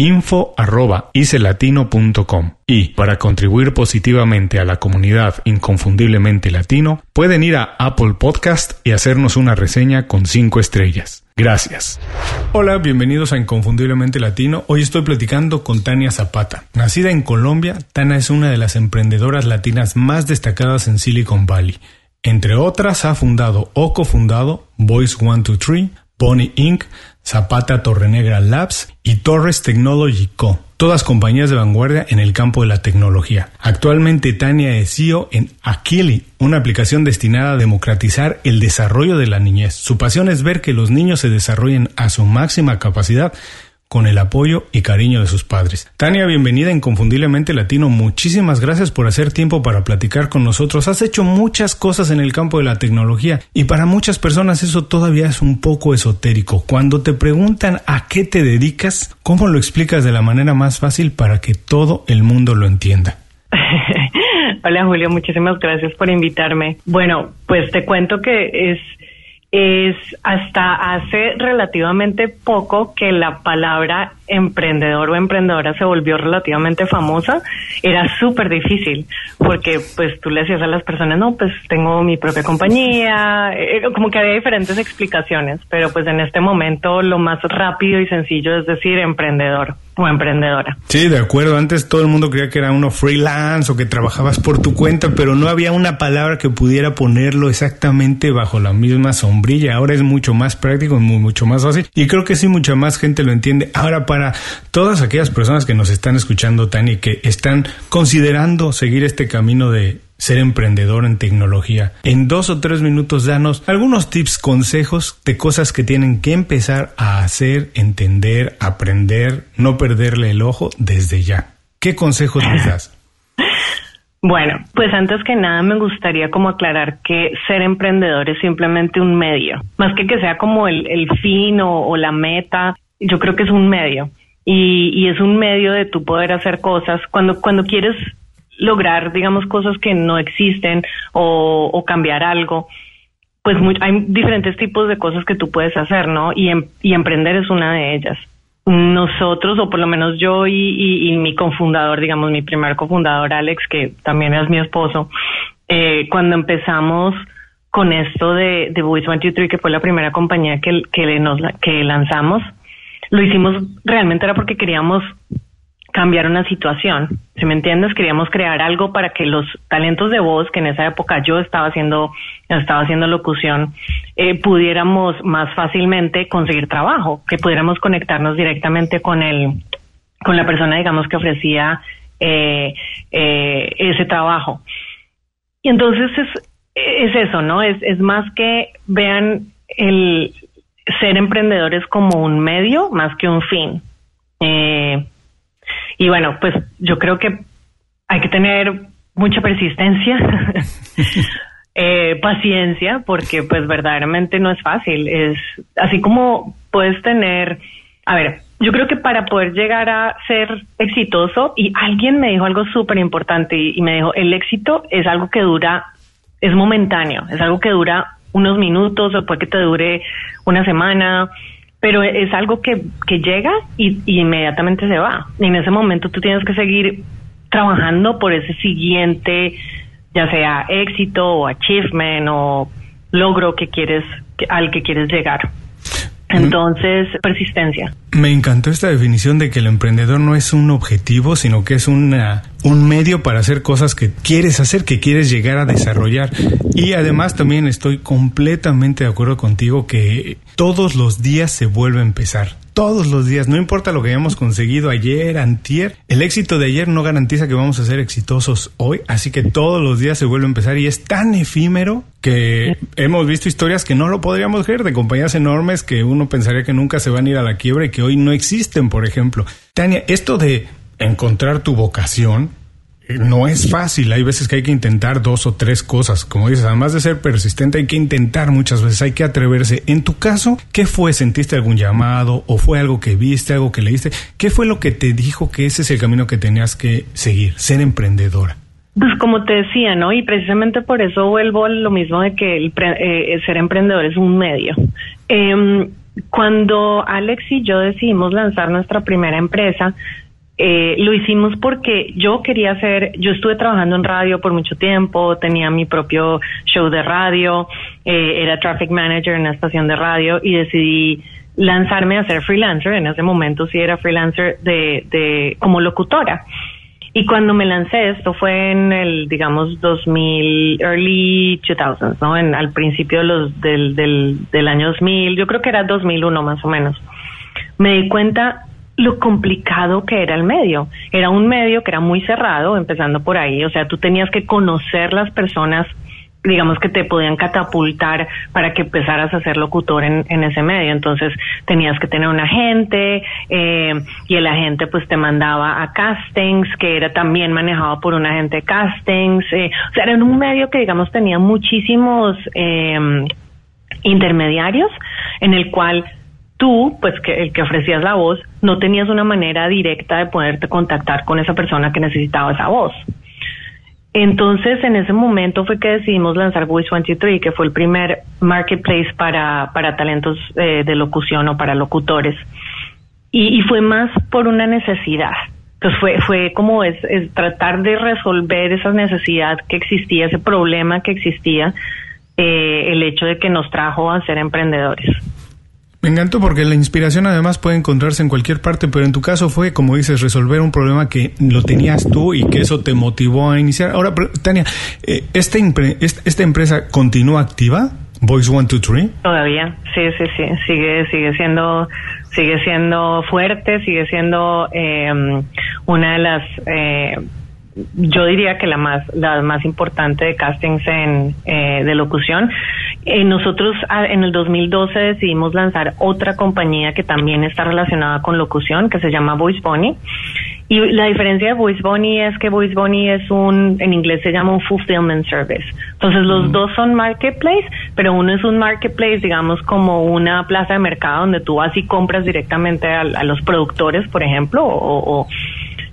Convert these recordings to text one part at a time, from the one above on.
info.icelatino.com. Y para contribuir positivamente a la comunidad inconfundiblemente latino, pueden ir a Apple Podcast y hacernos una reseña con 5 estrellas. Gracias. Hola, bienvenidos a Inconfundiblemente Latino. Hoy estoy platicando con Tania Zapata. Nacida en Colombia, Tania es una de las emprendedoras latinas más destacadas en Silicon Valley. Entre otras, ha fundado o cofundado Voice 123, Pony Inc., Zapata Torrenegra Labs y Torres Technology Co., todas compañías de vanguardia en el campo de la tecnología. Actualmente Tania es CEO en Aquili, una aplicación destinada a democratizar el desarrollo de la niñez. Su pasión es ver que los niños se desarrollen a su máxima capacidad con el apoyo y cariño de sus padres. Tania, bienvenida a Inconfundiblemente Latino. Muchísimas gracias por hacer tiempo para platicar con nosotros. Has hecho muchas cosas en el campo de la tecnología y para muchas personas eso todavía es un poco esotérico. Cuando te preguntan a qué te dedicas, ¿cómo lo explicas de la manera más fácil para que todo el mundo lo entienda? Hola Julio, muchísimas gracias por invitarme. Bueno, pues te cuento que es es hasta hace relativamente poco que la palabra emprendedor o emprendedora se volvió relativamente famosa, era súper difícil, porque pues tú le decías a las personas, no, pues tengo mi propia compañía, eh, como que había diferentes explicaciones, pero pues en este momento lo más rápido y sencillo es decir emprendedor o emprendedora. Sí, de acuerdo. Antes todo el mundo creía que era uno freelance o que trabajabas por tu cuenta, pero no había una palabra que pudiera ponerlo exactamente bajo la misma sombrilla. Ahora es mucho más práctico mucho más fácil. Y creo que sí, mucha más gente lo entiende. Ahora, para todas aquellas personas que nos están escuchando, Tani, que están considerando seguir este camino de ser emprendedor en tecnología. En dos o tres minutos danos algunos tips, consejos de cosas que tienen que empezar a hacer, entender, aprender, no perderle el ojo desde ya. ¿Qué consejos les das? Bueno, pues antes que nada me gustaría como aclarar que ser emprendedor es simplemente un medio, más que que sea como el, fin o, o, la meta, yo creo que es un medio y, y es un medio de tu poder hacer cosas cuando cuando quieres lograr, digamos, cosas que no existen o, cambiar algo, pues hay diferentes tipos de cosas que tú puedes hacer, ¿no? Y, em, y emprender es una de ellas. Nosotros, o por lo menos yo y, mi cofundador, digamos, mi primer cofundador, Alex, que también es mi esposo, eh, cuando empezamos con esto de, de Voice 23, que fue la primera compañía que, que lanzamos, lo hicimos realmente era porque queríamos cambiar una situación. Si me entiendes, queríamos crear algo para que los talentos de voz, que en esa época yo estaba haciendo, estaba haciendo locución, eh, pudiéramos más fácilmente conseguir trabajo, que pudiéramos conectarnos directamente con el, con la persona, digamos, que ofrecía eh, eh, ese trabajo. Y entonces es, es eso, ¿no? Es, es más que vean el ser emprendedores como un medio más que un fin. Eh, y bueno, pues yo creo que hay que tener mucha persistencia, eh, paciencia, porque pues verdaderamente no es fácil. Es así como puedes tener, a ver, yo creo que para poder llegar a ser exitoso, y alguien me dijo algo súper importante y, y me dijo, el éxito es algo que dura, es momentáneo, es algo que dura unos minutos o puede que te dure una semana, pero es algo que, que llega y, y inmediatamente se va. Y en ese momento tú tienes que seguir trabajando por ese siguiente, ya sea éxito o achievement o logro que quieres, al que quieres llegar. Entonces, persistencia. Me encantó esta definición de que el emprendedor no es un objetivo, sino que es una, un medio para hacer cosas que quieres hacer, que quieres llegar a desarrollar. Y además también estoy completamente de acuerdo contigo que todos los días se vuelve a empezar todos los días, no importa lo que hayamos conseguido ayer, antier, el éxito de ayer no garantiza que vamos a ser exitosos hoy, así que todos los días se vuelve a empezar y es tan efímero que hemos visto historias que no lo podríamos creer de compañías enormes que uno pensaría que nunca se van a ir a la quiebra y que hoy no existen, por ejemplo. Tania, esto de encontrar tu vocación no es fácil. Hay veces que hay que intentar dos o tres cosas. Como dices, además de ser persistente, hay que intentar muchas veces, hay que atreverse. En tu caso, ¿qué fue? ¿Sentiste algún llamado o fue algo que viste, algo que leíste? ¿Qué fue lo que te dijo que ese es el camino que tenías que seguir, ser emprendedora? Pues como te decía, ¿no? Y precisamente por eso vuelvo a lo mismo de que el eh, ser emprendedor es un medio. Em, cuando Alex y yo decidimos lanzar nuestra primera empresa, eh, lo hicimos porque yo quería hacer, yo estuve trabajando en radio por mucho tiempo, tenía mi propio show de radio, eh, era traffic manager en una estación de radio y decidí lanzarme a ser freelancer. En ese momento sí era freelancer de, de como locutora. Y cuando me lancé, esto fue en el, digamos, 2000, early 2000s, ¿no? En, al principio de los, del, del, del año 2000, yo creo que era 2001 más o menos. Me di cuenta lo complicado que era el medio. Era un medio que era muy cerrado, empezando por ahí, o sea, tú tenías que conocer las personas digamos que te podían catapultar para que empezaras a ser locutor en, ese medio. Entonces tenías que tener un agente eh, y el agente pues te mandaba a castings, que era también manejado por un agente de castings. Eh, o sea, era un medio que digamos tenía muchísimos eh, intermediarios en el cual tú, pues que el que ofrecías la voz, no tenías una manera directa de poderte contactar con esa persona que necesitaba esa voz. Entonces, en ese momento fue que decidimos lanzar Voice 23, que fue el primer marketplace para, para talentos eh, de locución o para locutores. Y, fue más por una necesidad. Entonces fue, fue como es, tratar de resolver esa necesidad que existía, ese problema que existía, eh, el hecho de que nos trajo a ser emprendedores. Me encantó porque la inspiración además puede encontrarse en cualquier parte, pero en tu caso fue, como dices, resolver un problema que lo tenías tú y que eso te motivó a iniciar. Ahora, Tania, eh, ¿esta, ¿esta empresa continúa activa? Voice One Two Three. Todavía, sí, sí, sí, sigue, sigue siendo, sigue siendo fuerte, sigue siendo eh, una de las eh, yo diría que la más la más importante de castings en eh, de locución eh, nosotros en el 2012 decidimos lanzar otra compañía que también está relacionada con locución que se llama Voice Bunny y la diferencia de Voice Bunny es que Voice Bunny es un en inglés se llama un fulfillment service entonces los mm. dos son marketplace pero uno es un marketplace digamos como una plaza de mercado donde tú vas y compras directamente a, los productores por ejemplo o, o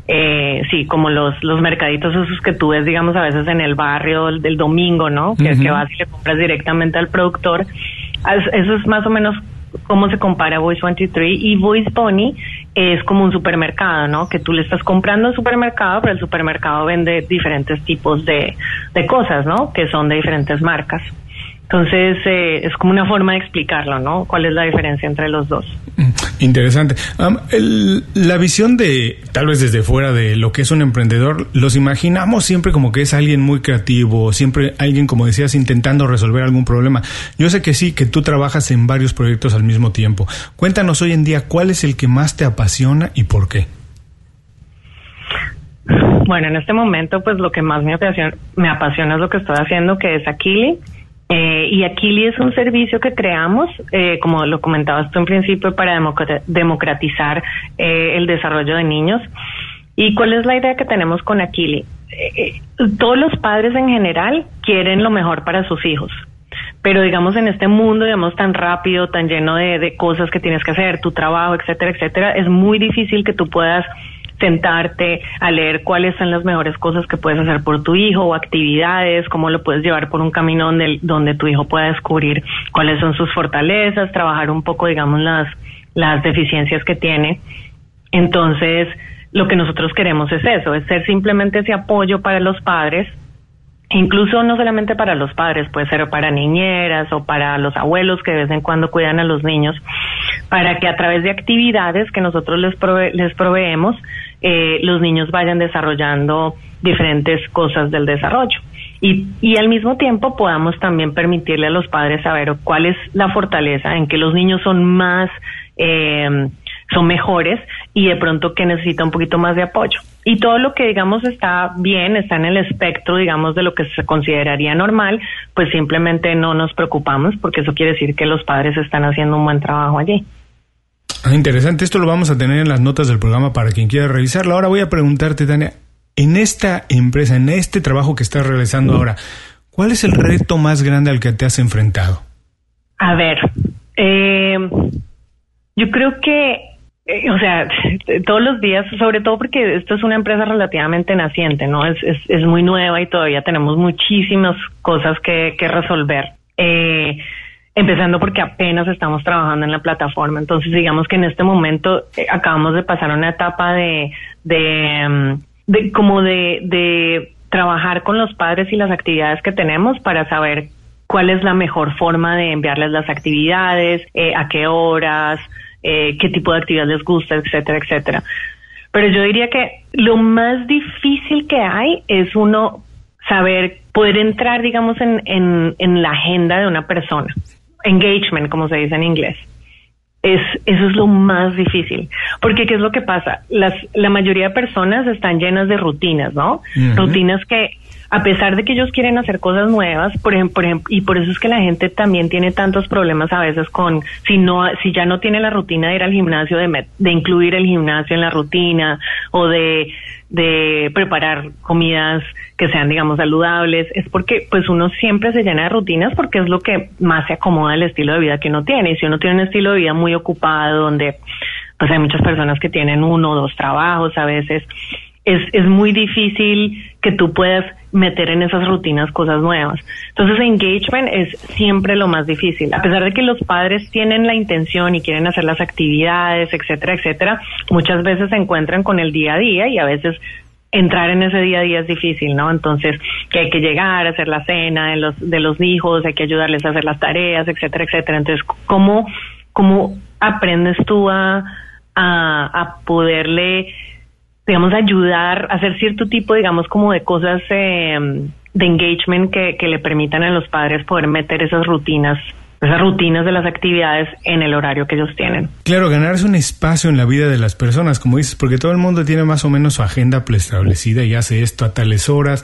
eh, sí, como los, los mercaditos esos que tú ves, digamos, a veces en el barrio del domingo, ¿no? Que, que vas y le compras directamente al productor. Eso es más o menos cómo se compara Voice 23 y Voice Pony es como un supermercado, ¿no? Que tú le estás comprando al supermercado, pero el supermercado vende diferentes tipos de, de cosas, ¿no? Que son de diferentes marcas. Entonces, eh, es como una forma de explicarlo, ¿no? ¿Cuál es la diferencia entre los dos? Mm, interesante. la visión de, tal vez desde fuera de lo que es un emprendedor, los imaginamos siempre como que es alguien muy creativo, siempre alguien, como decías, intentando resolver algún problema. Yo sé que sí, que tú trabajas en varios proyectos al mismo tiempo. Cuéntanos hoy en día, ¿cuál es el que más te apasiona y por qué? Bueno, en este momento, pues lo que más me apasiona, me apasiona es lo que estoy haciendo, que es Aquili eh, y Aquili es un servicio que creamos, eh, como lo comentabas tú en principio, para democratizar eh, el desarrollo de niños. ¿Y cuál es la idea que tenemos con Aquili? todos los padres en general quieren lo mejor para sus hijos, pero digamos en este mundo, digamos tan rápido, tan lleno de, de cosas que tienes que hacer, tu trabajo, etcétera, etcétera, es muy difícil que tú puedas sentarte a leer cuáles son las mejores cosas que puedes hacer por tu hijo o actividades, cómo lo puedes llevar por un camino donde, donde tu hijo pueda descubrir cuáles son sus fortalezas, trabajar un poco, digamos, las las deficiencias que tiene. Entonces, lo que nosotros queremos es eso, es ser simplemente ese apoyo para los padres, incluso no solamente para los padres, puede ser para niñeras o para los abuelos que de vez en cuando cuidan a los niños, para que a través de actividades que nosotros les, les proveemos, eh, los niños vayan desarrollando diferentes cosas del desarrollo. Y, y al mismo tiempo podamos también permitirle a los padres saber cuál es la fortaleza en que los niños son más eh, son mejores y de pronto que necesita un poquito más de apoyo. Y todo lo que digamos está bien, está en el espectro, digamos, de lo que se consideraría normal, pues simplemente no nos preocupamos porque eso quiere decir que los padres están haciendo un buen trabajo allí. Ah, interesante, esto lo vamos a tener en las notas del programa para quien quiera revisarlo. Ahora voy a preguntarte, Tania, en esta empresa, en este trabajo que estás realizando ahora, ¿cuál es el reto más grande al que te has enfrentado? A ver, eh, yo creo que eh, o sea, todos los días, sobre todo porque esto es una empresa relativamente naciente, ¿no? Es, es, es muy nueva y todavía tenemos muchísimas cosas que, que resolver. Eh, empezando porque apenas estamos trabajando en la plataforma. Entonces, digamos que en este momento eh, acabamos de pasar una etapa de, mm, de como de, de trabajar con los padres y las actividades que tenemos para saber cuál es la mejor forma de enviarles las actividades, eh, a qué horas, eh, qué tipo de actividad les gusta, etcétera, etcétera. Pero yo diría que lo más difícil que hay es uno saber poder entrar, digamos, en, en, en la agenda de una persona. Engagement, como se dice en inglés. Es, eso es lo más difícil. Porque, ¿qué es lo que pasa? Las, la mayoría de personas están llenas de rutinas, ¿no? Rutinas que a pesar de que ellos quieren hacer cosas nuevas, por ejemplo, y por eso es que la gente también tiene tantos problemas a veces con si no si ya no tiene la rutina de ir al gimnasio de, de incluir el gimnasio en la rutina o de de preparar comidas que sean digamos saludables es porque pues uno siempre se llena de rutinas porque es lo que más se acomoda al estilo de vida que uno tiene. Y si uno tiene un estilo de vida muy ocupado donde pues hay muchas personas que tienen uno o dos trabajos a veces es, es muy difícil que tú puedas meter en esas rutinas cosas nuevas. Entonces, engagement es siempre lo más difícil. A pesar de que los padres tienen la intención y quieren hacer las actividades, etcétera, etcétera, muchas veces se encuentran con el día a día y a veces entrar en ese día a día es difícil, ¿no? Entonces, que hay que llegar a hacer la cena de los, de los hijos, hay que ayudarles a hacer las tareas, etcétera, etcétera. Entonces, ¿cómo, cómo aprendes tú a, a, a poderle digamos, ayudar hacer cierto tipo, digamos, como de cosas eh, de engagement que le permitan a los padres poder meter esas rutinas esas rutinas de las actividades en el horario que ellos tienen. Claro, ganarse un espacio en la vida de las personas, como dices, porque todo el mundo tiene más o menos su agenda preestablecida y hace esto a tales horas.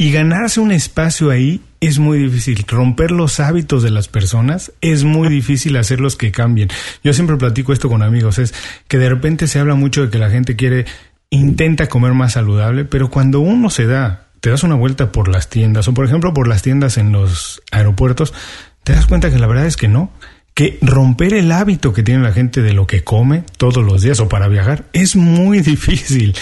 Y ganarse un espacio ahí es muy difícil. Romper los hábitos de las personas es muy difícil hacerlos que cambien. Yo siempre platico esto con amigos, es que de repente se habla mucho de que la gente quiere intenta comer más saludable, pero cuando uno se da, te das una vuelta por las tiendas o por ejemplo por las tiendas en los aeropuertos, te das cuenta que la verdad es que no, que romper el hábito que tiene la gente de lo que come todos los días o para viajar es muy difícil.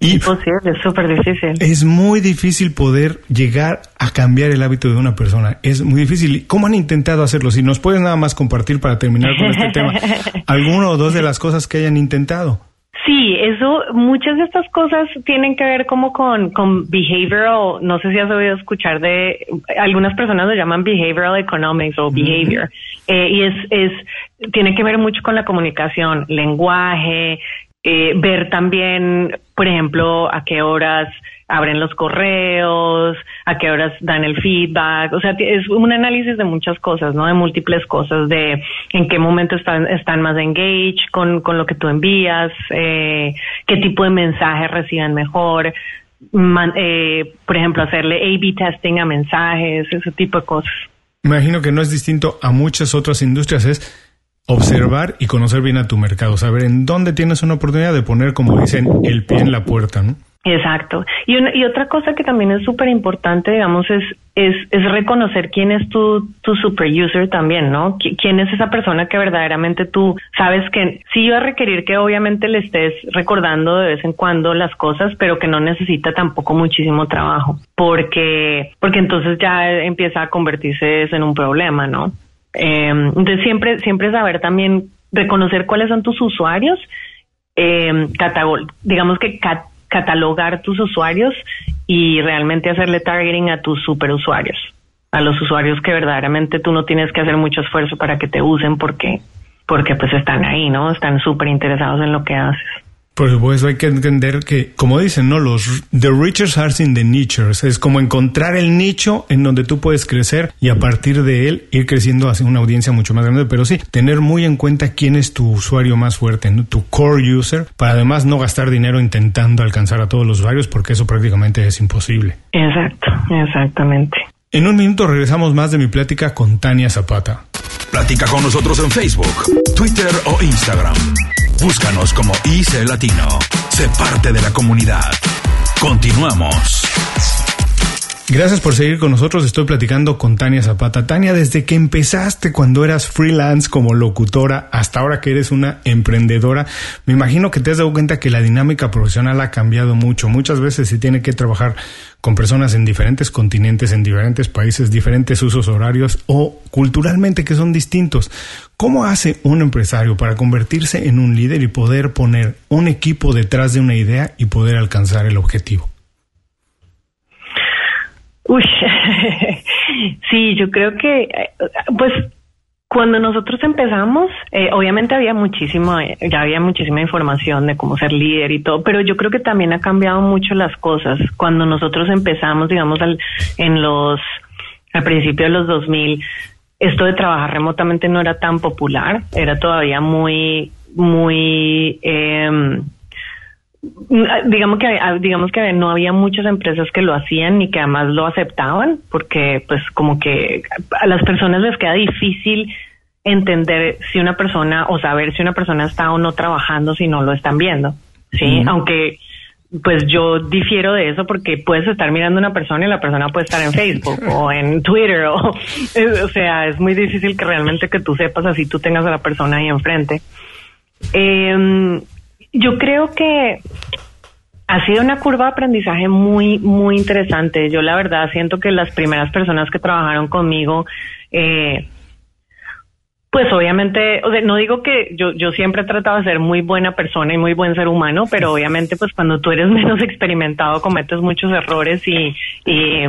Y Imposible, es súper difícil. Es muy difícil poder llegar a cambiar el hábito de una persona. Es muy difícil. ¿Cómo han intentado hacerlo? Si nos puedes nada más compartir para terminar con este tema, alguno o dos de las cosas que hayan intentado. Sí, eso, muchas de estas cosas tienen que ver como con, con behavioral, no sé si has oído escuchar de, algunas personas lo llaman behavioral economics o behavior, eh, y es, es, tiene que ver mucho con la comunicación, lenguaje, eh, ver también, por ejemplo, a qué horas abren los correos, a qué horas dan el feedback, o sea, es un análisis de muchas cosas, ¿no? De múltiples cosas, de en qué momento están, más engaged con, con lo que tú envías, eh, qué tipo de mensajes reciben mejor, eh, por ejemplo, hacerle A-B testing a mensajes, ese tipo de cosas. Imagino que no es distinto a muchas otras industrias, es observar y conocer bien a tu mercado, saber en dónde tienes una oportunidad de poner, como dicen, el pie en la puerta, ¿no? Exacto. Y, y otra cosa que también es súper importante, digamos, es, es, es, reconocer quién es tu, tu super user también, ¿no? quién es esa persona que verdaderamente tú sabes que sí va a requerir que obviamente le estés recordando de vez en cuando las cosas, pero que no necesita tampoco muchísimo trabajo, porque, porque entonces ya empieza a convertirse en un problema, ¿no? Eh, entonces siempre, siempre saber también reconocer cuáles son tus usuarios, eh, digamos que catalogar tus usuarios y realmente hacerle targeting a tus superusuarios, a los usuarios que verdaderamente tú no tienes que hacer mucho esfuerzo para que te usen porque porque pues están ahí, ¿no? Están súper interesados en lo que haces. Por supuesto, hay que entender que, como dicen, ¿no? Los the riches are in the niches. Es como encontrar el nicho en donde tú puedes crecer y a partir de él ir creciendo hacia una audiencia mucho más grande. Pero sí, tener muy en cuenta quién es tu usuario más fuerte, tu core user, para además no gastar dinero intentando alcanzar a todos los usuarios, porque eso prácticamente es imposible. Exacto, exactamente. En un minuto regresamos más de mi plática con Tania Zapata. Platica con nosotros en Facebook, Twitter o Instagram. Búscanos como IC Latino. Sé parte de la comunidad. Continuamos. Gracias por seguir con nosotros. Estoy platicando con Tania Zapata. Tania, desde que empezaste cuando eras freelance como locutora hasta ahora que eres una emprendedora, me imagino que te has dado cuenta que la dinámica profesional ha cambiado mucho. Muchas veces se tiene que trabajar con personas en diferentes continentes, en diferentes países, diferentes usos horarios o culturalmente que son distintos. ¿Cómo hace un empresario para convertirse en un líder y poder poner un equipo detrás de una idea y poder alcanzar el objetivo? Uy, sí, yo creo que, eh, pues, cuando nosotros empezamos, eh, obviamente había muchísimo, eh, ya había muchísima información de cómo ser líder y todo, pero yo creo que también ha cambiado mucho las cosas. Cuando nosotros empezamos, digamos, al, en los, al principio de los 2000, esto de trabajar remotamente no era tan popular, era todavía muy, muy, eh, digamos que digamos que no había muchas empresas que lo hacían ni que además lo aceptaban porque pues como que a las personas les queda difícil entender si una persona o saber si una persona está o no trabajando si no lo están viendo sí aunque pues yo difiero de eso porque puedes estar mirando a una persona y la persona puede estar en Facebook o en Twitter o o sea es muy difícil que realmente que tú sepas así tú tengas a la persona ahí enfrente. Eh, yo creo que ha sido una curva de aprendizaje muy, muy interesante. Yo la verdad siento que las primeras personas que trabajaron conmigo, eh, pues obviamente, o sea, no digo que yo, yo siempre he tratado de ser muy buena persona y muy buen ser humano, pero obviamente pues cuando tú eres menos experimentado cometes muchos errores y, y,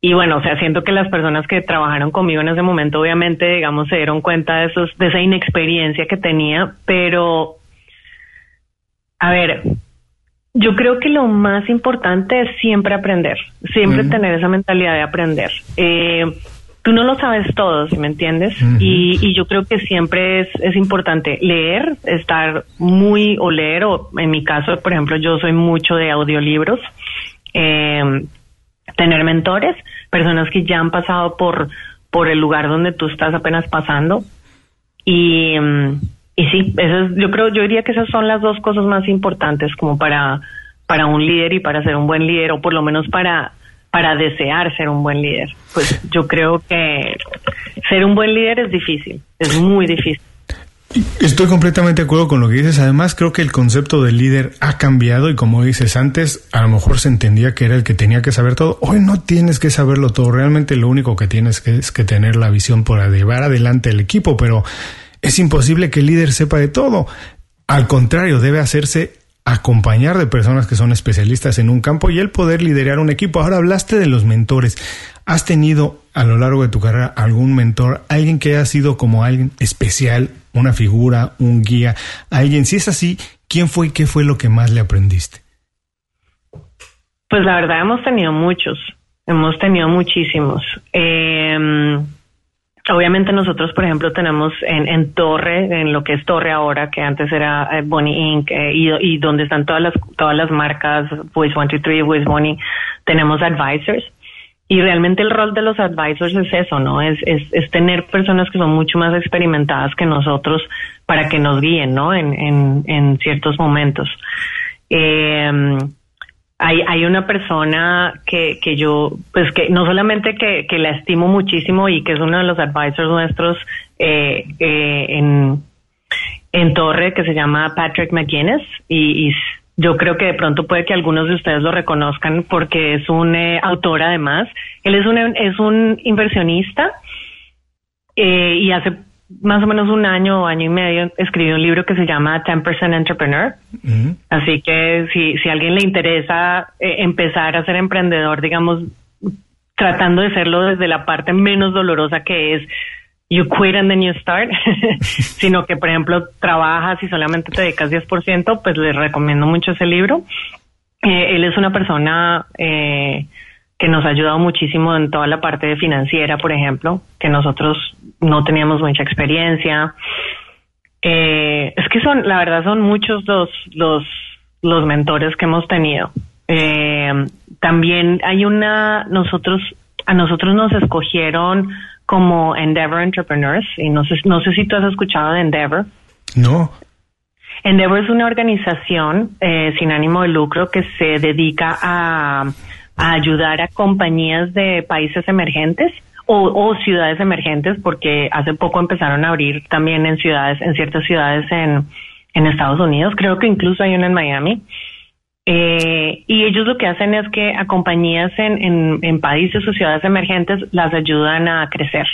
y bueno, o sea, siento que las personas que trabajaron conmigo en ese momento obviamente, digamos, se dieron cuenta de, esos, de esa inexperiencia que tenía, pero a ver, yo creo que lo más importante es siempre aprender, siempre tener esa mentalidad de aprender. Eh, tú no lo sabes todo, si me entiendes, y, yo creo que siempre es, es importante leer, estar muy o leer, o en mi caso, por ejemplo, yo soy mucho de audiolibros, eh, tener mentores, personas que ya han pasado por, por el lugar donde tú estás apenas pasando. Y y sí, eso yo creo, yo diría que esas son las dos cosas más importantes como para, para un líder y para ser un buen líder, o por lo menos para, para desear ser un buen líder. Pues yo creo que ser un buen líder es difícil, es muy difícil. Estoy completamente de acuerdo con lo que dices. Además, creo que el concepto de líder ha cambiado y como dices antes, a lo mejor se entendía que era el que tenía que saber todo. Hoy no tienes que saberlo todo. Realmente lo único que tienes que es que tener la visión para llevar adelante el equipo, pero es imposible que el líder sepa de todo. Al contrario, debe hacerse acompañar de personas que son especialistas en un campo y el poder liderar un equipo. Ahora hablaste de los mentores. ¿Has tenido a lo largo de tu carrera algún mentor, alguien que haya sido como alguien especial, una figura, un guía, alguien? Si es así, ¿quién fue y qué fue lo que más le aprendiste? Pues la verdad hemos tenido muchos, hemos tenido muchísimos. Eh, Obviamente nosotros, por ejemplo, tenemos en, en, Torre, en lo que es Torre ahora, que antes era eh, Bonnie Inc., eh, y, donde están todas las, todas las marcas, Voice 123, Voice Bonnie, tenemos advisors. Y realmente el rol de los advisors es eso, ¿no? Es, es, es tener personas que son mucho más experimentadas que nosotros para que nos guíen, ¿no? En, en, en ciertos momentos. Eh, hay, hay una persona que, que yo, pues que no solamente que, que la estimo muchísimo y que es uno de los advisors nuestros eh, eh, en, en Torre, que se llama Patrick McGuinness, y, yo creo que de pronto puede que algunos de ustedes lo reconozcan porque es un eh, autor además. Él es un, es un inversionista y hace más o menos un año o año y medio escribí un libro que se llama 10% Entrepreneur. Así que si, si a alguien le interesa eh, empezar a ser emprendedor, digamos, tratando de serlo desde la parte menos dolorosa que es you quit and then you start, sino que, por ejemplo, trabajas y solamente te dedicas 10%, pues les recomiendo mucho ese libro. Eh, él es una persona eh, que nos ha ayudado muchísimo en toda la parte de financiera, por ejemplo, que nosotros no teníamos mucha experiencia. Eh, es que son, la verdad, son muchos los, los, los mentores que hemos tenido. también hay una, nosotros, a nosotros nos escogieron como Endeavor Entrepreneurs, y no sé, no sé si tú has escuchado de Endeavor. No. Endeavor es una organización eh, sin ánimo de lucro que se dedica a, ayudar a compañías de países emergentes o, ciudades emergentes, porque hace poco empezaron a abrir también en ciudades, en ciertas ciudades en, en Estados Unidos, creo que incluso hay una en Miami. Eh, y ellos lo que hacen es que a compañías en, en, países o ciudades emergentes las ayudan a crecer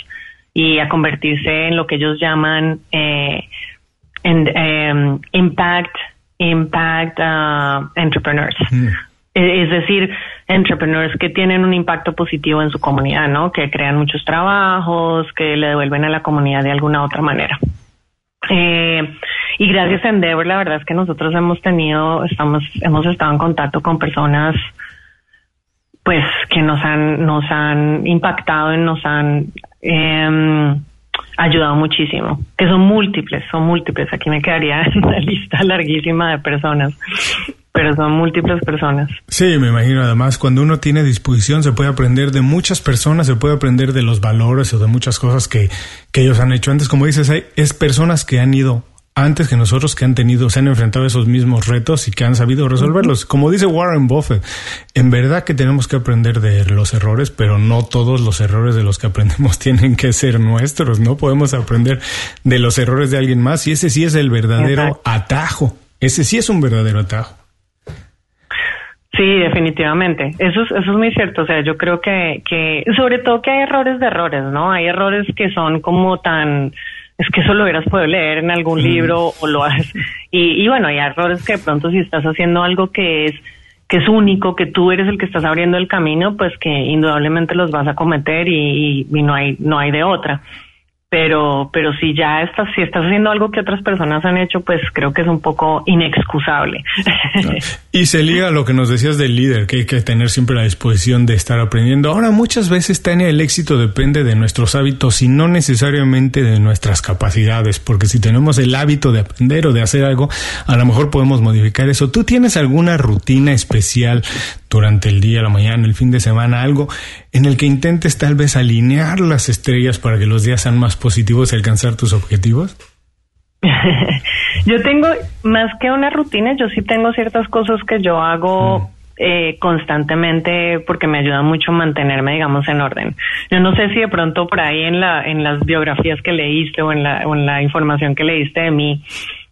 y a convertirse en lo que ellos llaman eh, en, em, impact impact uh, entrepreneurs. Mm. E, es decir, entrepreneurs que tienen un impacto positivo en su comunidad, ¿no? Que crean muchos trabajos, que le devuelven a la comunidad de alguna otra manera. Eh, y gracias a Endeavor, la verdad es que nosotros hemos tenido, estamos, hemos estado en contacto con personas, pues, que nos han, nos han impactado y nos han eh, ayudado muchísimo, que son múltiples, son múltiples. Aquí me quedaría una lista larguísima de personas, pero son múltiples personas. Sí, me imagino. Además, cuando uno tiene disposición, se puede aprender de muchas personas, se puede aprender de los valores o de muchas cosas que, que ellos han hecho antes. Como dices, hay, es personas que han ido antes que nosotros que han tenido, se han enfrentado a esos mismos retos y que han sabido resolverlos. Como dice Warren Buffett, en verdad que tenemos que aprender de los errores, pero no todos los errores de los que aprendemos tienen que ser nuestros, ¿no? Podemos aprender de los errores de alguien más y ese sí es el verdadero atajo. Ese sí es un verdadero atajo. Sí, definitivamente. Eso es, eso es muy cierto. O sea, yo creo que, que, sobre todo que hay errores de errores, ¿no? Hay errores que son como tan, es que eso lo hubieras podido leer en algún libro o lo has. Y, y bueno hay errores que de pronto si estás haciendo algo que es que es único que tú eres el que estás abriendo el camino pues que indudablemente los vas a cometer y, y no hay no hay de otra pero pero si ya estás si estás haciendo algo que otras personas han hecho pues creo que es un poco inexcusable. Y se liga a lo que nos decías del líder que hay que tener siempre la disposición de estar aprendiendo. Ahora muchas veces Tania el éxito depende de nuestros hábitos y no necesariamente de nuestras capacidades porque si tenemos el hábito de aprender o de hacer algo a lo mejor podemos modificar eso. Tú tienes alguna rutina especial durante el día, la mañana, el fin de semana, algo en el que intentes tal vez alinear las estrellas para que los días sean más positivos y alcanzar tus objetivos? yo tengo, más que una rutina, yo sí tengo ciertas cosas que yo hago mm. eh, constantemente porque me ayuda mucho a mantenerme, digamos, en orden. Yo no sé si de pronto por ahí en, la, en las biografías que leíste o en la, o en la información que leíste de mí,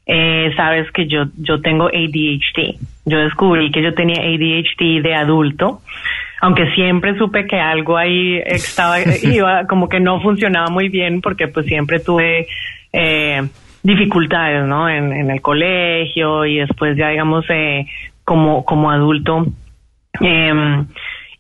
eh, sabes que yo, yo tengo ADHD. Yo descubrí que yo tenía ADHD de adulto, aunque siempre supe que algo ahí estaba, iba, como que no funcionaba muy bien porque pues siempre tuve eh, dificultades, ¿no? En, en, el colegio y después ya digamos eh, como, como adulto. Eh,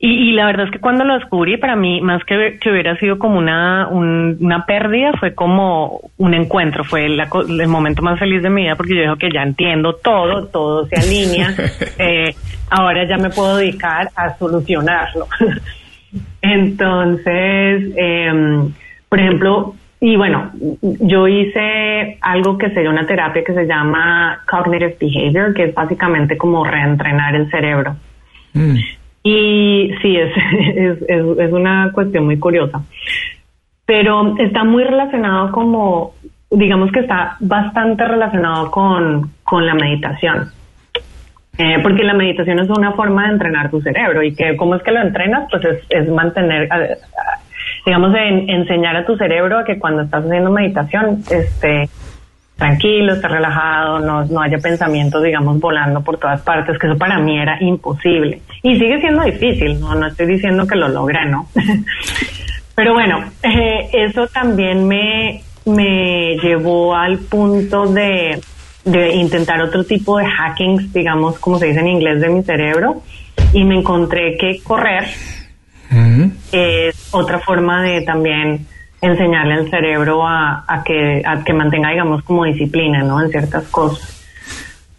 y, la verdad es que cuando lo descubrí, para mí, más que, que hubiera sido como una, una pérdida, fue como un encuentro, fue el momento más feliz de mi vida porque yo digo que ya entiendo todo, todo se alinea, eh, ahora ya me puedo dedicar a solucionarlo. Entonces, em, por ejemplo, y bueno, yo hice algo que sería una terapia que se llama Cognitive Behavior, que es básicamente como reentrenar el cerebro. Mm. Y sí, es, es, es, una cuestión muy curiosa. Pero está muy relacionado como, digamos que está bastante relacionado con, con la meditación. Eh, porque la meditación es una forma de entrenar tu cerebro y que cómo es que lo entrenas, pues es, es mantener, digamos, en, enseñar a tu cerebro a que cuando estás haciendo meditación, este, tranquilo, esté relajado, no, no haya pensamientos, digamos, volando por todas partes, que eso para mí era imposible. Y sigue siendo difícil, no, no estoy diciendo que lo logré, ¿no? Pero bueno, eh, eso también me, me llevó al punto de, de intentar otro tipo de hackings, digamos, como se dice en inglés, de mi cerebro, y me encontré que correr es otra forma de también enseñarle al cerebro a, a, que, a que mantenga, digamos, como disciplina, ¿no? En ciertas cosas.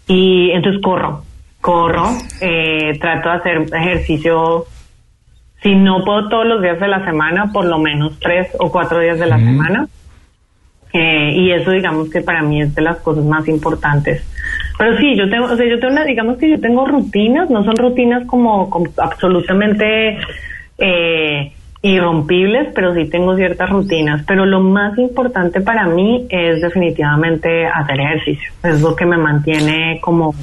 Y entonces corro, corro, eh, trato de hacer ejercicio, si no puedo todos los días de la semana, por lo menos tres o cuatro días de la semana. Eh, y eso digamos que para mí es de las cosas más importantes. Pero sí, yo tengo, o sea, yo tengo una, digamos que yo tengo rutinas, no son rutinas como, como absolutamente eh, irrompibles, pero sí tengo ciertas rutinas. Pero lo más importante para mí es definitivamente hacer ejercicio. Es lo que me mantiene como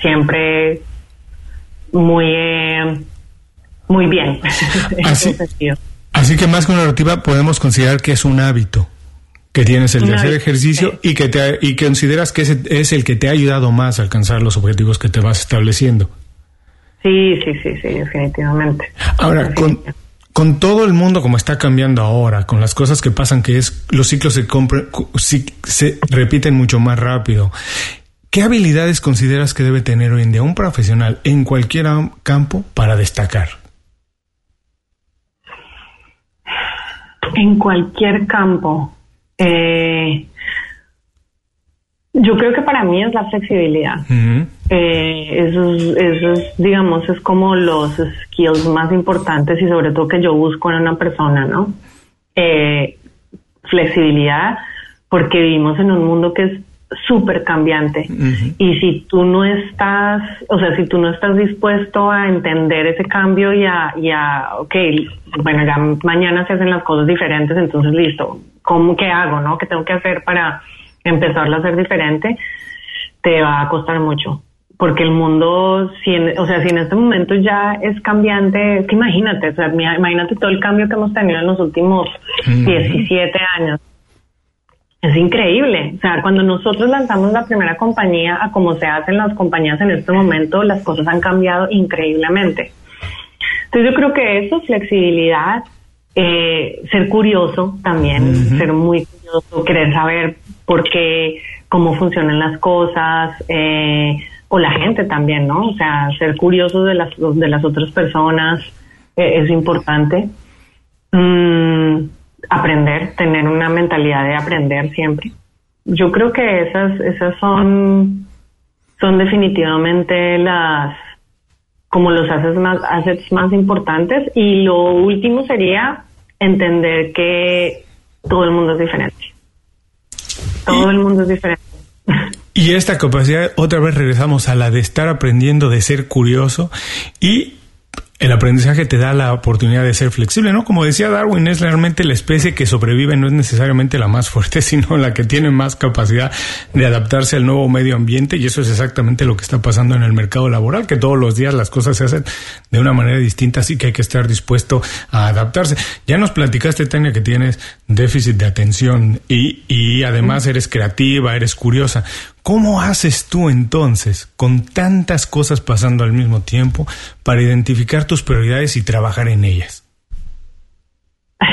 siempre muy, eh, muy bien. Así, así que más que una rutina podemos considerar que es un hábito que tienes el de hacer ejercicio y que te y que consideras que ese es el que te ha ayudado más a alcanzar los objetivos que te vas estableciendo. Sí, sí, sí, sí, definitivamente. Ahora, con, con todo el mundo como está cambiando ahora, con las cosas que pasan, que es los ciclos se, se repiten mucho más rápido. ¿Qué habilidades consideras que debe tener hoy en día un profesional en cualquier campo para destacar? En cualquier campo. Eh, yo creo que para mí es la flexibilidad. Eh, esos, digamos, es como los skills más importantes y sobre todo que yo busco en una persona, ¿no? Eh, flexibilidad, porque vivimos en un mundo que es súper cambiante. Y si tú no estás, o sea, si tú no estás dispuesto a entender ese cambio y a, y a ok, bueno, ya mañana se hacen las cosas diferentes, entonces listo, ¿cómo que hago, no? ¿Qué tengo que hacer para empezarlo a hacer diferente? Te va a costar mucho. Porque el mundo, si o sea, si en este momento ya es cambiante, es que imagínate, o sea, imagínate todo el cambio que hemos tenido en los últimos 17 años es increíble. O sea, cuando nosotros lanzamos la primera compañía a como se hacen las compañías en este momento, las cosas han cambiado increíblemente. Entonces yo creo que eso, flexibilidad, eh, ser curioso también, ser muy curioso, querer saber por qué, cómo funcionan las cosas, eh, o la gente también, ¿no? O sea, ser curioso de las, de las otras personas eh, es importante. Mm, aprender, tener una mentalidad de aprender siempre. Yo creo que esas, esas son, son definitivamente las, como los assets más, assets más importantes. Y lo último sería entender que todo el mundo es diferente. Todo el mundo es diferente. Y esta capacidad, otra vez regresamos a la de estar aprendiendo, de ser curioso y el aprendizaje te da la oportunidad de ser flexible, ¿no? Como decía Darwin, es realmente la especie que sobrevive, no es necesariamente la más fuerte, sino la que tiene más capacidad de adaptarse al nuevo medio ambiente y eso es exactamente lo que está pasando en el mercado laboral, que todos los días las cosas se hacen de una manera distinta, así que hay que estar dispuesto a adaptarse. Ya nos platicaste, Tania, que tienes déficit de atención y, y además eres creativa, eres curiosa. ¿Cómo haces tú entonces, con tantas cosas pasando al mismo tiempo, para identificar tus prioridades y trabajar en ellas?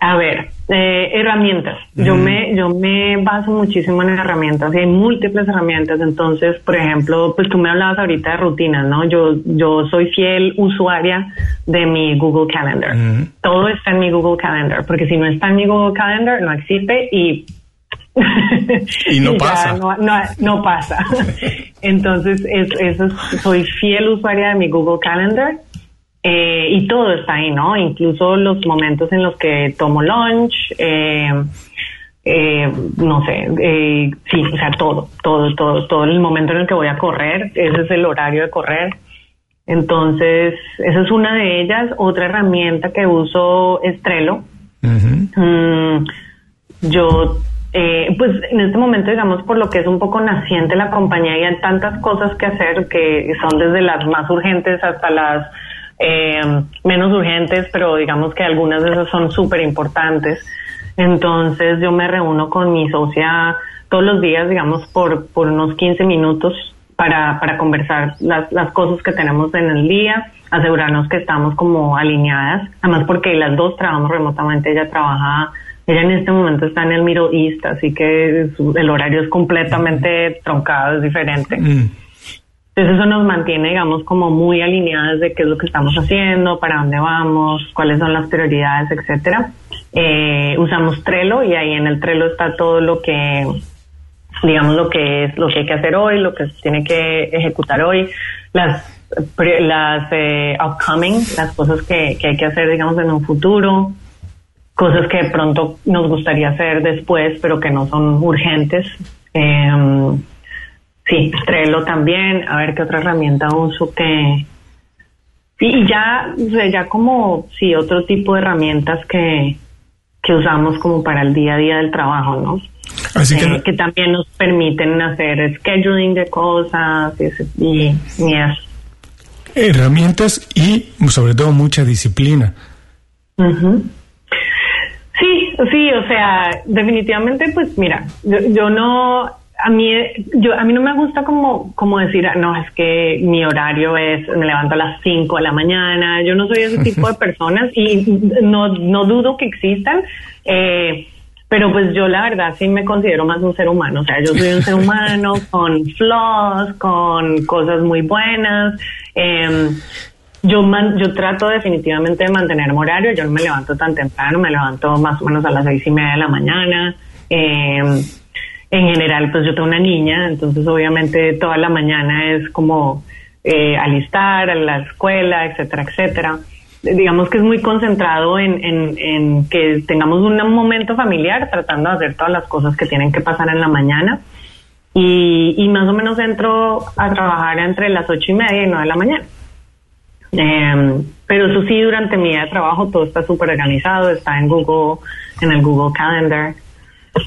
A ver, eh, herramientas. Yo me yo me baso muchísimo en herramientas y hay múltiples herramientas. Entonces, por ejemplo, pues tú me hablabas ahorita de rutinas, ¿no? Yo yo soy fiel usuaria de mi Google Calendar. Todo está en mi Google Calendar, porque si no está en mi Google Calendar no existe y y no pasa. No, pasa. Entonces, eso soy fiel usuaria de mi Google Calendar eh, y todo está ahí, ¿no? Incluso los momentos en los que tomo lunch, eh, eh, no sé, sí, o sea, todo, todo, todo, todo el momento en el que voy a correr, ese es el horario de correr. Entonces, esa es una de ellas. Otra herramienta que uso es Trello. Mm, yo eh, pues en este momento, digamos, por lo que es un poco naciente la compañía y hay tantas cosas que hacer que son desde las más urgentes hasta las eh, menos urgentes, pero digamos que algunas de esas son súper importantes. Entonces yo me reúno con mi socia todos los días, digamos, por, por unos 15 minutos para, para conversar las, las cosas que tenemos en el día, asegurarnos que estamos como alineadas, además porque las dos trabajamos remotamente, ella trabaja Ella en este momento está en el Middle East, así que el horario es completamente troncado, es diferente. Mm. Entonces eso nos mantiene, digamos, como muy alineadas de qué es lo que estamos haciendo, para dónde vamos, cuáles son las prioridades, etcétera. Eh, usamos Trello y ahí en el Trello está todo lo que, digamos, lo que es, lo que hay que hacer hoy, lo que se tiene que ejecutar hoy, las las eh, upcoming, las cosas que, que hay que hacer, digamos, en un futuro, cosas que pronto nos gustaría hacer después, pero que no son urgentes. Eh, sí, Trello también, a ver qué otra herramienta uso que... Y ya, ya como, sí, otro tipo de herramientas que, que usamos como para el día a día del trabajo, ¿no? Así que, eh, que también nos permiten hacer scheduling de cosas y, y, eso. Herramientas y sobre todo mucha disciplina. Sí, sí, o sea, definitivamente, pues mira, yo, no, a mí, yo, a mí no me gusta como, como decir, ah, no, es que mi horario es, me levanto a las 5 de la mañana, yo no soy ese tipo de personas y no, no dudo que existan, eh, pero pues yo la verdad sí me considero más un ser humano, o sea, yo soy un ser humano con flaws, con cosas muy buenas, eh, yo, yo trato definitivamente de mantener mi horario, yo no me levanto tan temprano, me levanto más o menos a las seis y media de la mañana. Eh, en general, pues yo tengo una niña, entonces obviamente toda la mañana es como eh, alistar a la escuela, etcétera, etcétera. Digamos que es muy concentrado en, en, que tengamos un momento familiar tratando de hacer todas las cosas que tienen que pasar en la mañana. Y, y más o menos entro a trabajar entre las ocho y media y nueve de la mañana. Eh, pero eso sí, durante mi día de trabajo todo está súper organizado, está en Google, en el Google Calendar,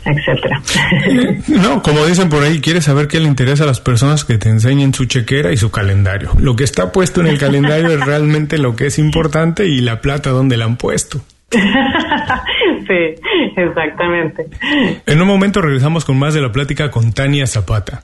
etcétera. No, como dicen por ahí, quieres saber qué le interesa a las personas que te enseñen su chequera y su calendario. Lo que está puesto en el calendario es realmente lo que es importante y la plata donde la han puesto. sí, exactamente. En un momento regresamos con más de la plática con Tania Zapata.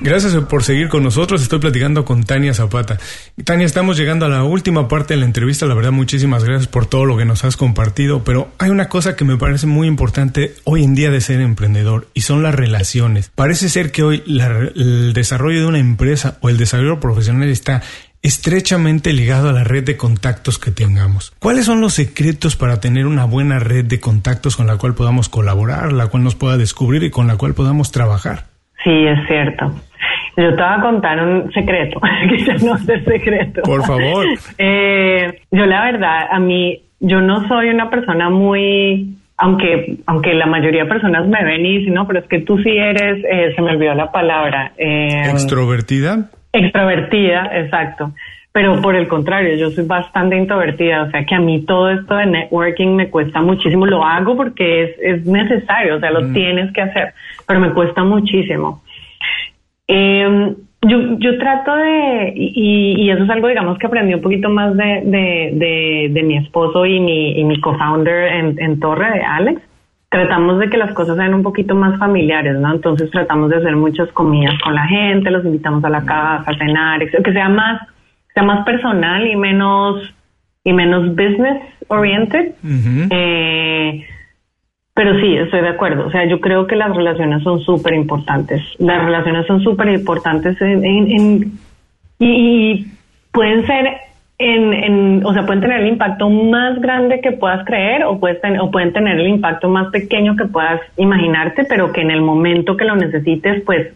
Gracias por seguir con nosotros. Estoy platicando con Tania Zapata. Tania, estamos llegando a la última parte de la entrevista. La verdad, muchísimas gracias por todo lo que nos has compartido. Pero hay una cosa que me parece muy importante hoy en día de ser emprendedor y son las relaciones. Parece ser que hoy el desarrollo de una empresa o el desarrollo profesional está estrechamente ligado a la red de contactos que tengamos. ¿Cuáles son los secretos para tener una buena red de contactos con la cual podamos colaborar, la cual nos pueda descubrir y con la cual podamos trabajar? Sí, es cierto. Yo te voy a contar un secreto, que ya no es secreto. Por favor. Eh, yo la verdad, a mí, yo no soy una persona muy, aunque, aunque la mayoría de personas me ven y dicen, no, pero es que tú sí eres, eh, se me olvidó la palabra. Eh, ¿Extrovertida? Extrovertida, exacto. Pero por el contrario, yo soy bastante introvertida, o sea que a mí todo esto de networking me cuesta muchísimo. Lo hago porque es, es necesario, o sea, lo mm. tienes que hacer, pero me cuesta muchísimo. Eh, yo, yo trato de, y, eso es algo, digamos, que aprendí un poquito más de, de, de, mi esposo y mi, y mi co-founder en, en Torre, de Alex. Tratamos de que las cosas sean un poquito más familiares, ¿no? Entonces tratamos de hacer muchas comidas con la gente, los invitamos a la casa a cenar, que sea más, sea más personal y menos, y menos business oriented. eh, pero sí, estoy de acuerdo. O sea, yo creo que las relaciones son súper importantes. Las relaciones son súper importantes en, y, pueden ser en, o sea, pueden tener el impacto más grande que puedas creer o, puedes o pueden tener el impacto más pequeño que puedas imaginarte, pero que en el momento que lo necesites, pues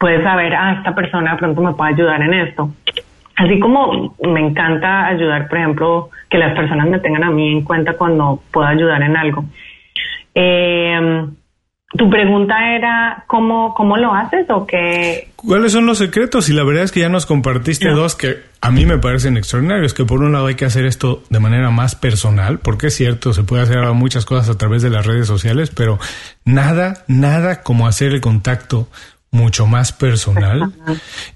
puedes saber, ah, esta persona de pronto me puede ayudar en esto. Así como me encanta ayudar, por ejemplo, que las personas me tengan a mí en cuenta cuando puedo ayudar en algo. Eh, tu pregunta era cómo, cómo lo haces o qué. ¿Cuáles son los secretos? Y la verdad es que ya nos compartiste dos que a mí me parecen extraordinarios. Que por un lado hay que hacer esto de manera más personal, porque es cierto, se puede hacer muchas cosas a través de las redes sociales, pero nada, nada como hacer el contacto mucho más personal.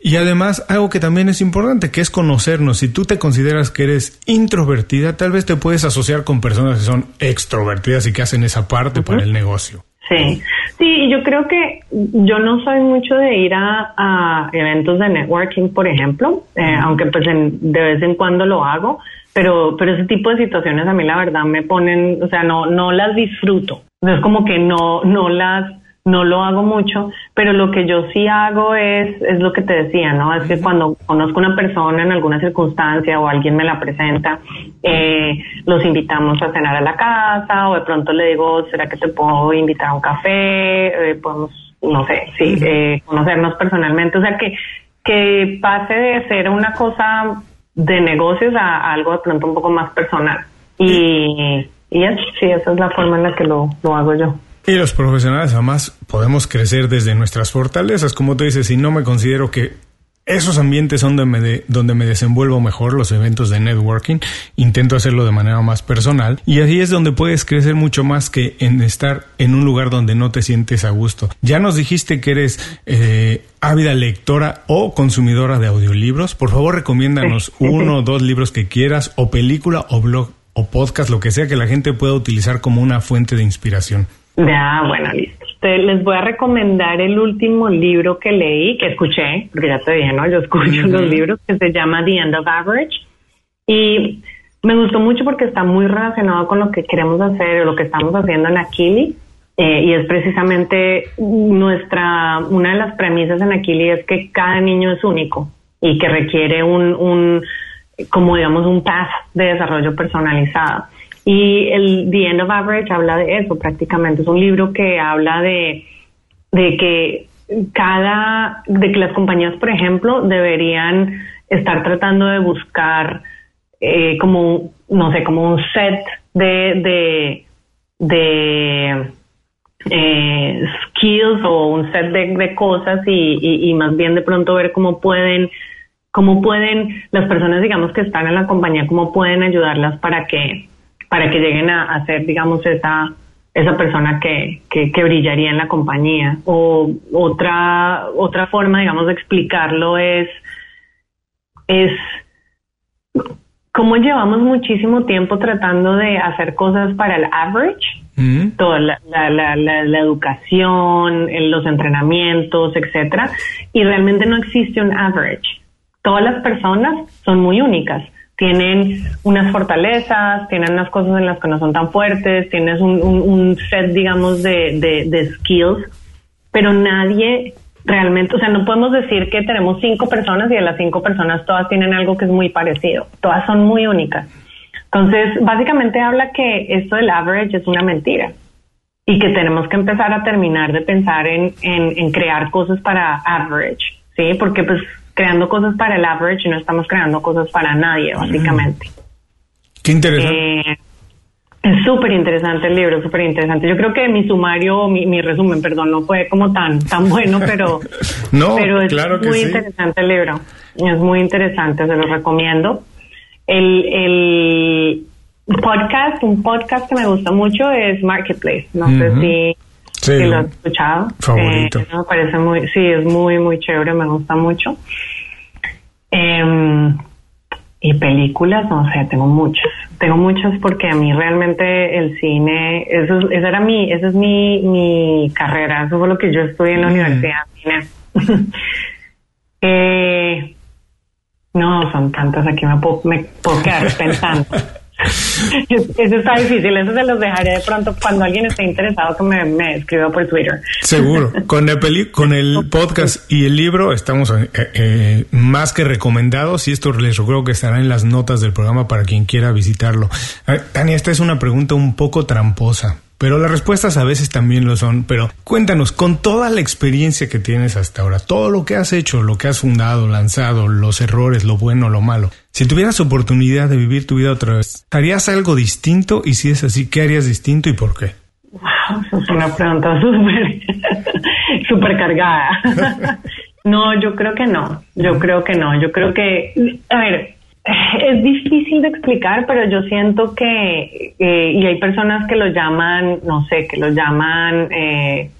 Y además, algo que también es importante, que es conocernos. Si tú te consideras que eres introvertida, tal vez te puedes asociar con personas que son extrovertidas y que hacen esa parte para el negocio. Sí, sí, yo creo que yo no soy mucho de ir a, eventos de networking, por ejemplo, eh, aunque pues de vez en cuando lo hago, pero, pero ese tipo de situaciones a mí la verdad me ponen, o sea, no, no las disfruto. Es como que no, no las, no lo hago mucho, pero lo que yo sí hago es, es lo que te decía, ¿no? Es que cuando conozco una persona en alguna circunstancia o alguien me la presenta, eh, los invitamos a cenar a la casa o de pronto le digo, ¿será que te puedo invitar a un café? Eh, podemos, no sé, sí, eh, conocernos personalmente. O sea, que, que pase de ser una cosa de negocios a, algo de pronto un poco más personal. Y, y es, sí, esa es la forma en la que lo, lo hago yo. Y los profesionales además podemos crecer desde nuestras fortalezas, como tú dices, y no me considero que esos ambientes son donde me, donde me desenvuelvo mejor, los eventos de networking. Intento hacerlo de manera más personal. Y así es donde puedes crecer mucho más que en estar en un lugar donde no te sientes a gusto. Ya nos dijiste que eres eh, ávida lectora o consumidora de audiolibros. Por favor, recomiéndanos uno o dos libros que quieras, o película, o blog, o podcast, lo que sea que la gente pueda utilizar como una fuente de inspiración. Ya, bueno, listo. les voy a recomendar el último libro que leí, que escuché, porque ya te dije, ¿no? Yo escucho los libros, que se llama The End of Average. Y me gustó mucho porque está muy relacionado con lo que queremos hacer, o lo que estamos haciendo en Aquili. Eh, y es precisamente nuestra, una de las premisas en Aquili es que cada niño es único y que requiere un, un como digamos, un path de desarrollo personalizado. Y el The End of Average habla de eso prácticamente. Es un libro que habla de, de que cada, de que las compañías, por ejemplo, deberían estar tratando de buscar eh, como, no sé, como un set de, de, eh, skills o un set de, cosas y, y, más bien de pronto ver cómo pueden, cómo pueden las personas, digamos, que están en la compañía, cómo pueden ayudarlas para que para que lleguen a, ser, digamos, esa, esa persona que, que, brillaría en la compañía. O otra, otra forma, digamos, de explicarlo es, es cómo llevamos muchísimo tiempo tratando de hacer cosas para el average, mm. toda la, la, la, educación, los entrenamientos, etcétera, y realmente no existe un average. Todas las personas son muy únicas tienen unas fortalezas, tienen unas cosas en las que no son tan fuertes, tienes un, set, digamos, de, de, skills, pero nadie realmente, o sea, no podemos decir que tenemos cinco personas y de las cinco personas todas tienen algo que es muy parecido, todas son muy únicas. Entonces, básicamente habla que esto del average es una mentira y que tenemos que empezar a terminar de pensar en, en, en crear cosas para average, ¿sí? Porque pues creando cosas para el average y no estamos creando cosas para nadie, básicamente. Qué interesante. Eh, es súper interesante el libro, súper interesante. Yo creo que mi sumario, mi, mi, resumen, perdón, no fue como tan tan bueno, pero, no, pero es claro muy interesante el libro. Es muy interesante, se lo recomiendo. El, el podcast, un podcast que me gusta mucho es Marketplace. No sé si Sí, lo he escuchado. Favorito. Eh, me parece muy, sí, es muy, muy chévere, me gusta mucho. Em, y películas, no sé, tengo muchas. Tengo muchas porque a mí realmente el cine, eso, esa era mi, esa es mi, mi carrera, eso fue lo que yo estudié en la mm. universidad, cine. eh, no, son tantas, aquí me puedo, me puedo quedar pensando. Eso está difícil, eso se los dejaré de pronto cuando alguien esté interesado que me, me escriba por Twitter. Seguro, con el, con el podcast y el libro estamos eh, eh, más que recomendados y esto les creo que estará en las notas del programa para quien quiera visitarlo. Tania, esta es una pregunta un poco tramposa. Pero las respuestas a veces también lo son. Pero cuéntanos, con toda la experiencia que tienes hasta ahora, todo lo que has hecho, lo que has fundado, lanzado, los errores, lo bueno, lo malo, si tuvieras oportunidad de vivir tu vida otra vez, ¿harías algo distinto? Y si es así, ¿qué harías distinto y por qué? Wow, es una pregunta súper, súper cargada. no, yo creo que no. Yo creo que no. Yo creo que, a ver, es difícil de explicar, pero yo siento que, eh, y hay personas que lo llaman, no sé, que lo llaman, eh,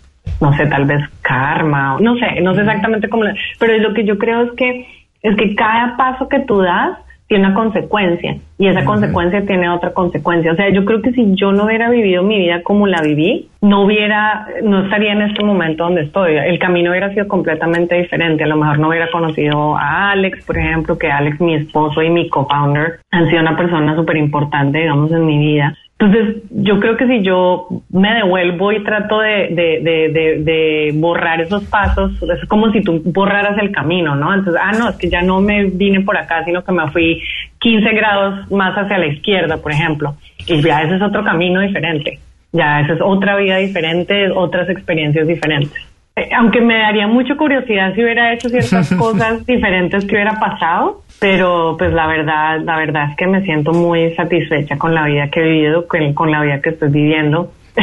no sé, tal vez karma, no sé, no sé exactamente cómo, pero lo que yo creo es que, es que cada paso que tú das tiene una consecuencia y esa consecuencia tiene otra consecuencia. O sea, yo creo que si yo no hubiera vivido mi vida como la viví, no hubiera, no estaría en este momento donde estoy. El camino hubiera sido completamente diferente. A lo mejor no hubiera conocido a Alex, por ejemplo, que Alex, mi esposo y mi co-founder, han sido una persona súper importante, digamos, en mi vida. Entonces, yo creo que si yo me devuelvo y trato de, de, borrar esos pasos, es como si tú borraras el camino, ¿no? Entonces, ah, no, es que ya no me vine por acá, sino que me fui 15 grados más hacia la izquierda, por ejemplo. Y ya ese es otro camino diferente. Ya esa es otra vida diferente, otras experiencias diferentes. Eh, aunque me daría mucha curiosidad si hubiera hecho ciertas cosas diferentes que hubiera pasado, pero pues la verdad, la verdad es que me siento muy satisfecha con la vida que he vivido, con, la vida que estoy viviendo.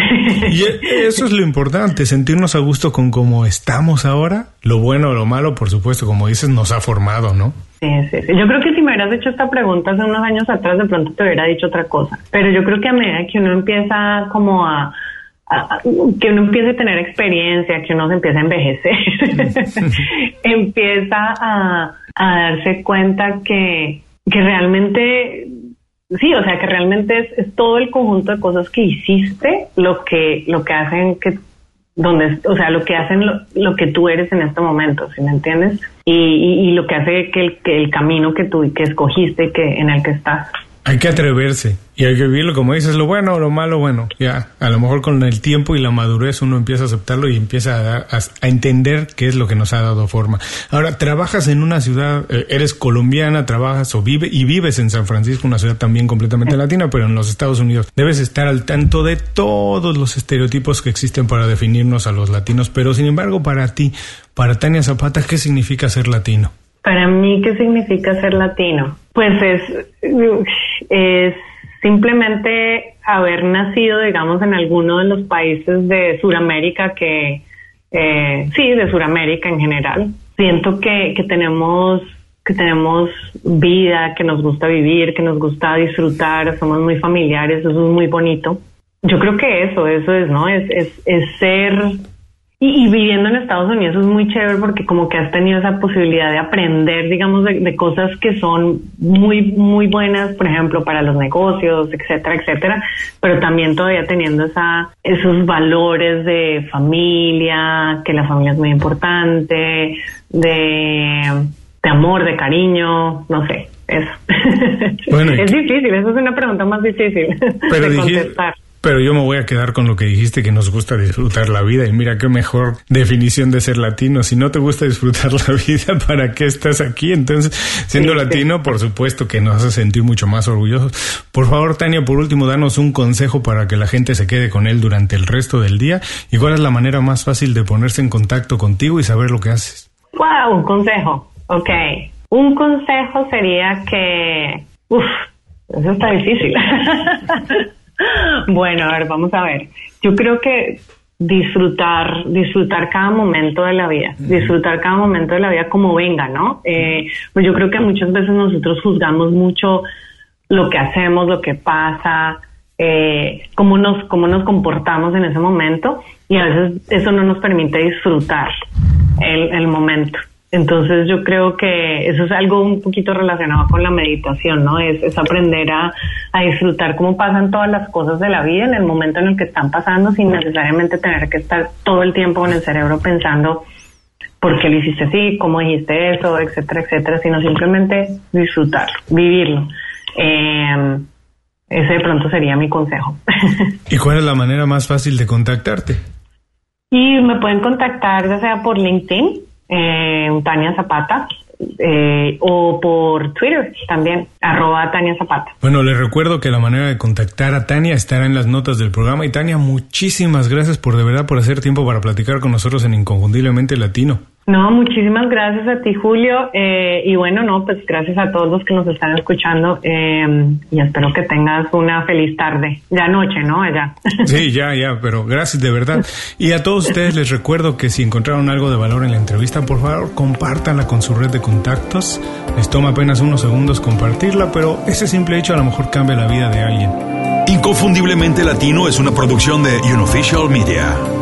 Y e, eso es lo importante, sentirnos a gusto con cómo estamos ahora. Lo bueno o lo malo, por supuesto, como dices, nos ha formado, ¿no? Sí, sí, sí. Yo creo que si me hubieras hecho esta pregunta hace unos años atrás, de pronto te hubiera dicho otra cosa. Pero yo creo que a medida que uno empieza como a, que uno empiece a tener experiencia, que uno se empieza a envejecer, empieza a, a darse cuenta que, que realmente, sí, o sea, que realmente es, es, todo el conjunto de cosas que hiciste lo que, lo que hacen que, donde, o sea, lo que hacen lo, lo que tú eres en este momento, ¿sí me entiendes? Y, y, y lo que hace que el, que el camino que tú, que escogiste, que en el que estás. Hay que atreverse y hay que vivirlo, como dices, lo bueno o lo malo, bueno, ya, a lo mejor con el tiempo y la madurez uno empieza a aceptarlo y empieza a, a, entender qué es lo que nos ha dado forma. Ahora, trabajas en una ciudad, eh, eres colombiana, trabajas o vive y vives en San Francisco, una ciudad también completamente latina, pero en los Estados Unidos. Debes estar al tanto de todos los estereotipos que existen para definirnos a los latinos, pero sin embargo, para ti, para Tania Zapata, ¿qué significa ser latino? Para mí, ¿qué significa ser latino? Pues es, es simplemente haber nacido, digamos, en alguno de los países de Sudamérica que, eh, sí, de Sudamérica en general. Siento que, que tenemos que tenemos vida, que nos gusta vivir, que nos gusta disfrutar, somos muy familiares, eso es muy bonito. Yo creo que eso, eso es, ¿no? Es, es, es ser y, viviendo en Estados Unidos es muy chévere porque como que has tenido esa posibilidad de aprender, digamos, de, cosas que son muy, muy buenas, por ejemplo, para los negocios, etcétera, etcétera, pero también todavía teniendo esa, esos valores de familia, que la familia es muy importante, de, de amor, de cariño, no sé, eso. es difícil, eso es una pregunta más difícil de contestar. Pero yo me voy a quedar con lo que dijiste, que nos gusta disfrutar la vida. Y mira qué mejor definición de ser latino. Si no te gusta disfrutar la vida, ¿para qué estás aquí? Entonces, siendo latino, por supuesto que nos hace sentir mucho más orgullosos. Por favor, Tania, por último, danos un consejo para que la gente se quede con él durante el resto del día. ¿Y cuál es la manera más fácil de ponerse en contacto contigo y saber lo que haces? Wow, un consejo. Ok. Un consejo sería que... Uf, eso está difícil. Bueno, a ver, vamos a ver. Yo creo que disfrutar, disfrutar cada momento de la vida, disfrutar cada momento de la vida como venga, ¿no? Eh, pues yo creo que muchas veces nosotros juzgamos mucho lo que hacemos, lo que pasa, eh, cómo nos, cómo nos comportamos en ese momento y a veces eso no nos permite disfrutar el, el momento. Entonces yo creo que eso es algo un poquito relacionado con la meditación, ¿no? Es, aprender a, disfrutar cómo pasan todas las cosas de la vida en el momento en el que están pasando sin necesariamente tener que estar todo el tiempo en el cerebro pensando por qué lo hiciste así, cómo dijiste eso, etcétera, etcétera, sino simplemente disfrutar, vivirlo. Eh, ese de pronto sería mi consejo. ¿Y cuál es la manera más fácil de contactarte? Y me pueden contactar ya sea por LinkedIn, eh, Tania Zapata, eh, o por Twitter también, arroba Tania Zapata. Bueno, les recuerdo que la manera de contactar a Tania estará en las notas del programa. Y Tania, muchísimas gracias por de verdad por hacer tiempo para platicar con nosotros en Inconfundiblemente Latino. No, muchísimas gracias a ti, Julio. Eh, y bueno, no, pues gracias a todos los que nos están escuchando. Eh, y espero que tengas una feliz tarde. Ya noche, ¿no? Allá. Sí, ya, ya, pero gracias de verdad. Y a todos ustedes les recuerdo que si encontraron algo de valor en la entrevista, por favor, compártanla con su red de contactos. Les toma apenas unos segundos compartirla, pero ese simple hecho a lo mejor cambia la vida de alguien. Inconfundiblemente Latino es una producción de Unofficial Media.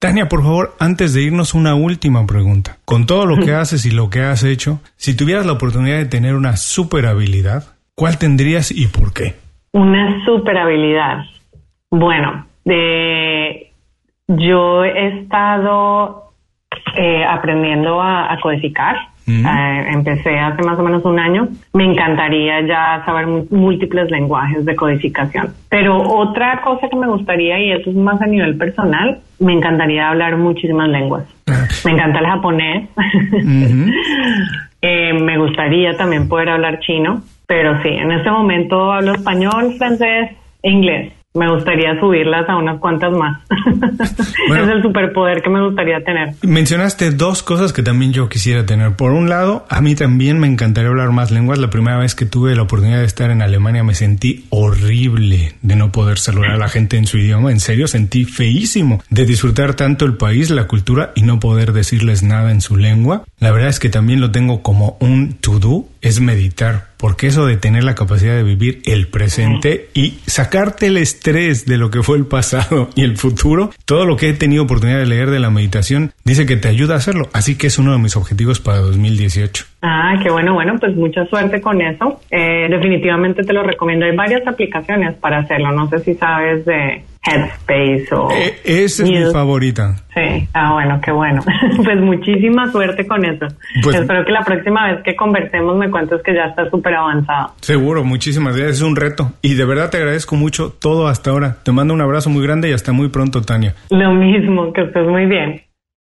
Tania, por favor, antes de irnos una última pregunta. Con todo lo que haces y lo que has hecho, si tuvieras la oportunidad de tener una super habilidad, ¿cuál tendrías y por qué? Una super habilidad. Bueno, de, yo he estado eh, aprendiendo a codificar eh, empecé hace más o menos un año. Me encantaría ya saber múltiples lenguajes de codificación. Pero otra cosa que me gustaría, y eso es más a nivel personal, me encantaría hablar muchísimas lenguas. Ah. Me encanta el japonés. Eh, me gustaría también poder hablar chino, pero sí, en este momento hablo español, francés e inglés me gustaría subirlas a unas cuantas más. es el superpoder que me gustaría tener. Mencionaste dos cosas que también yo quisiera tener. Por un lado, a mí también me encantaría hablar más lenguas. La primera vez que tuve la oportunidad de estar en Alemania me sentí horrible de no poder saludar a la gente en su idioma. En serio, sentí feísimo de disfrutar tanto el país, la cultura y no poder decirles nada en su lengua. La verdad es que también lo tengo como un to-do, es meditar porque eso de tener la capacidad de vivir el presente y sacarte el estrés de lo que fue el pasado y el futuro, todo lo que he tenido oportunidad de leer de la meditación dice que te ayuda a hacerlo. Así que es uno de mis objetivos para 2018. Ah, qué bueno, bueno, pues mucha suerte con eso. Eh, definitivamente te lo recomiendo. Hay varias aplicaciones para hacerlo. No sé si sabes de Headspace o... Eh, esa es mi favorita. Sí, ah, bueno, qué bueno. pues muchísima suerte con eso. Pues Espero que la próxima vez que conversemos me cuentes que ya está súper avanzado. Seguro, muchísimas gracias. Es un reto. Y de verdad te agradezco mucho todo hasta ahora. Te mando un abrazo muy grande y hasta muy pronto, Tania. Lo mismo, que estés muy bien.